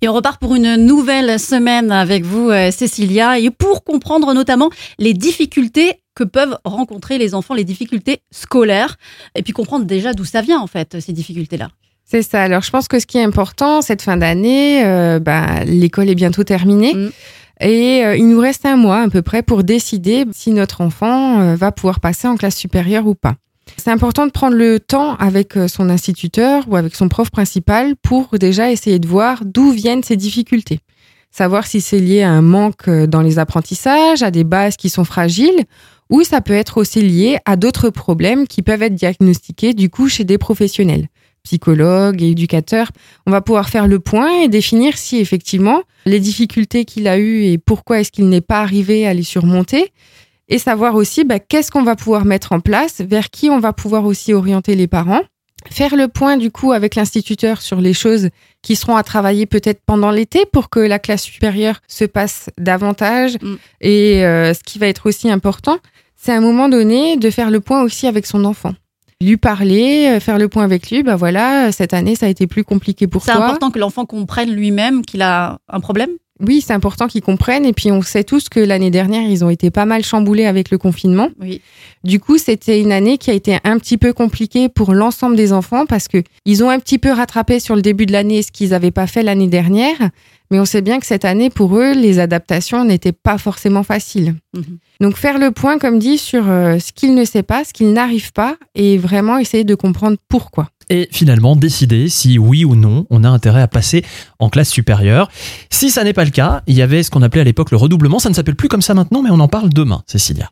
Et on repart pour une nouvelle semaine avec vous, euh, Cécilia, et pour comprendre notamment les difficultés que peuvent rencontrer les enfants, les difficultés scolaires, et puis comprendre déjà d'où ça vient en fait, ces difficultés-là. C'est ça. Alors, je pense que ce qui est important, cette fin d'année, euh, bah, l'école est bientôt terminée. Mm. Et euh, il nous reste un mois à peu près pour décider si notre enfant euh, va pouvoir passer en classe supérieure ou pas. C'est important de prendre le temps avec euh, son instituteur ou avec son prof principal pour déjà essayer de voir d'où viennent ces difficultés. Savoir si c'est lié à un manque dans les apprentissages, à des bases qui sont fragiles, ou ça peut être aussi lié à d'autres problèmes qui peuvent être diagnostiqués du coup chez des professionnels psychologue et on va pouvoir faire le point et définir si effectivement les difficultés qu'il a eues et pourquoi est-ce qu'il n'est pas arrivé à les surmonter et savoir aussi bah, qu'est-ce qu'on va pouvoir mettre en place, vers qui on va pouvoir aussi orienter les parents. Faire le point du coup avec l'instituteur sur les choses qui seront à travailler peut-être pendant l'été pour que la classe supérieure se passe davantage. Mm. Et euh, ce qui va être aussi important, c'est à un moment donné de faire le point aussi avec son enfant lui parler, euh, faire le point avec lui. Bah voilà, cette année, ça a été plus compliqué pour toi. C'est important que l'enfant comprenne lui-même qu'il a un problème? Oui, c'est important qu'ils comprennent. Et puis, on sait tous que l'année dernière, ils ont été pas mal chamboulés avec le confinement. Oui. Du coup, c'était une année qui a été un petit peu compliquée pour l'ensemble des enfants parce que ils ont un petit peu rattrapé sur le début de l'année ce qu'ils n'avaient pas fait l'année dernière. Mais on sait bien que cette année, pour eux, les adaptations n'étaient pas forcément faciles. Mhm. Donc, faire le point, comme dit, sur euh, ce qu'ils ne savent pas, ce qu'ils n'arrivent pas et vraiment essayer de comprendre pourquoi et finalement décider si oui ou non on a intérêt à passer en classe supérieure. Si ça n'est pas le cas, il y avait ce qu'on appelait à l'époque le redoublement, ça ne s'appelle plus comme ça maintenant, mais on en parle demain, Cécilia.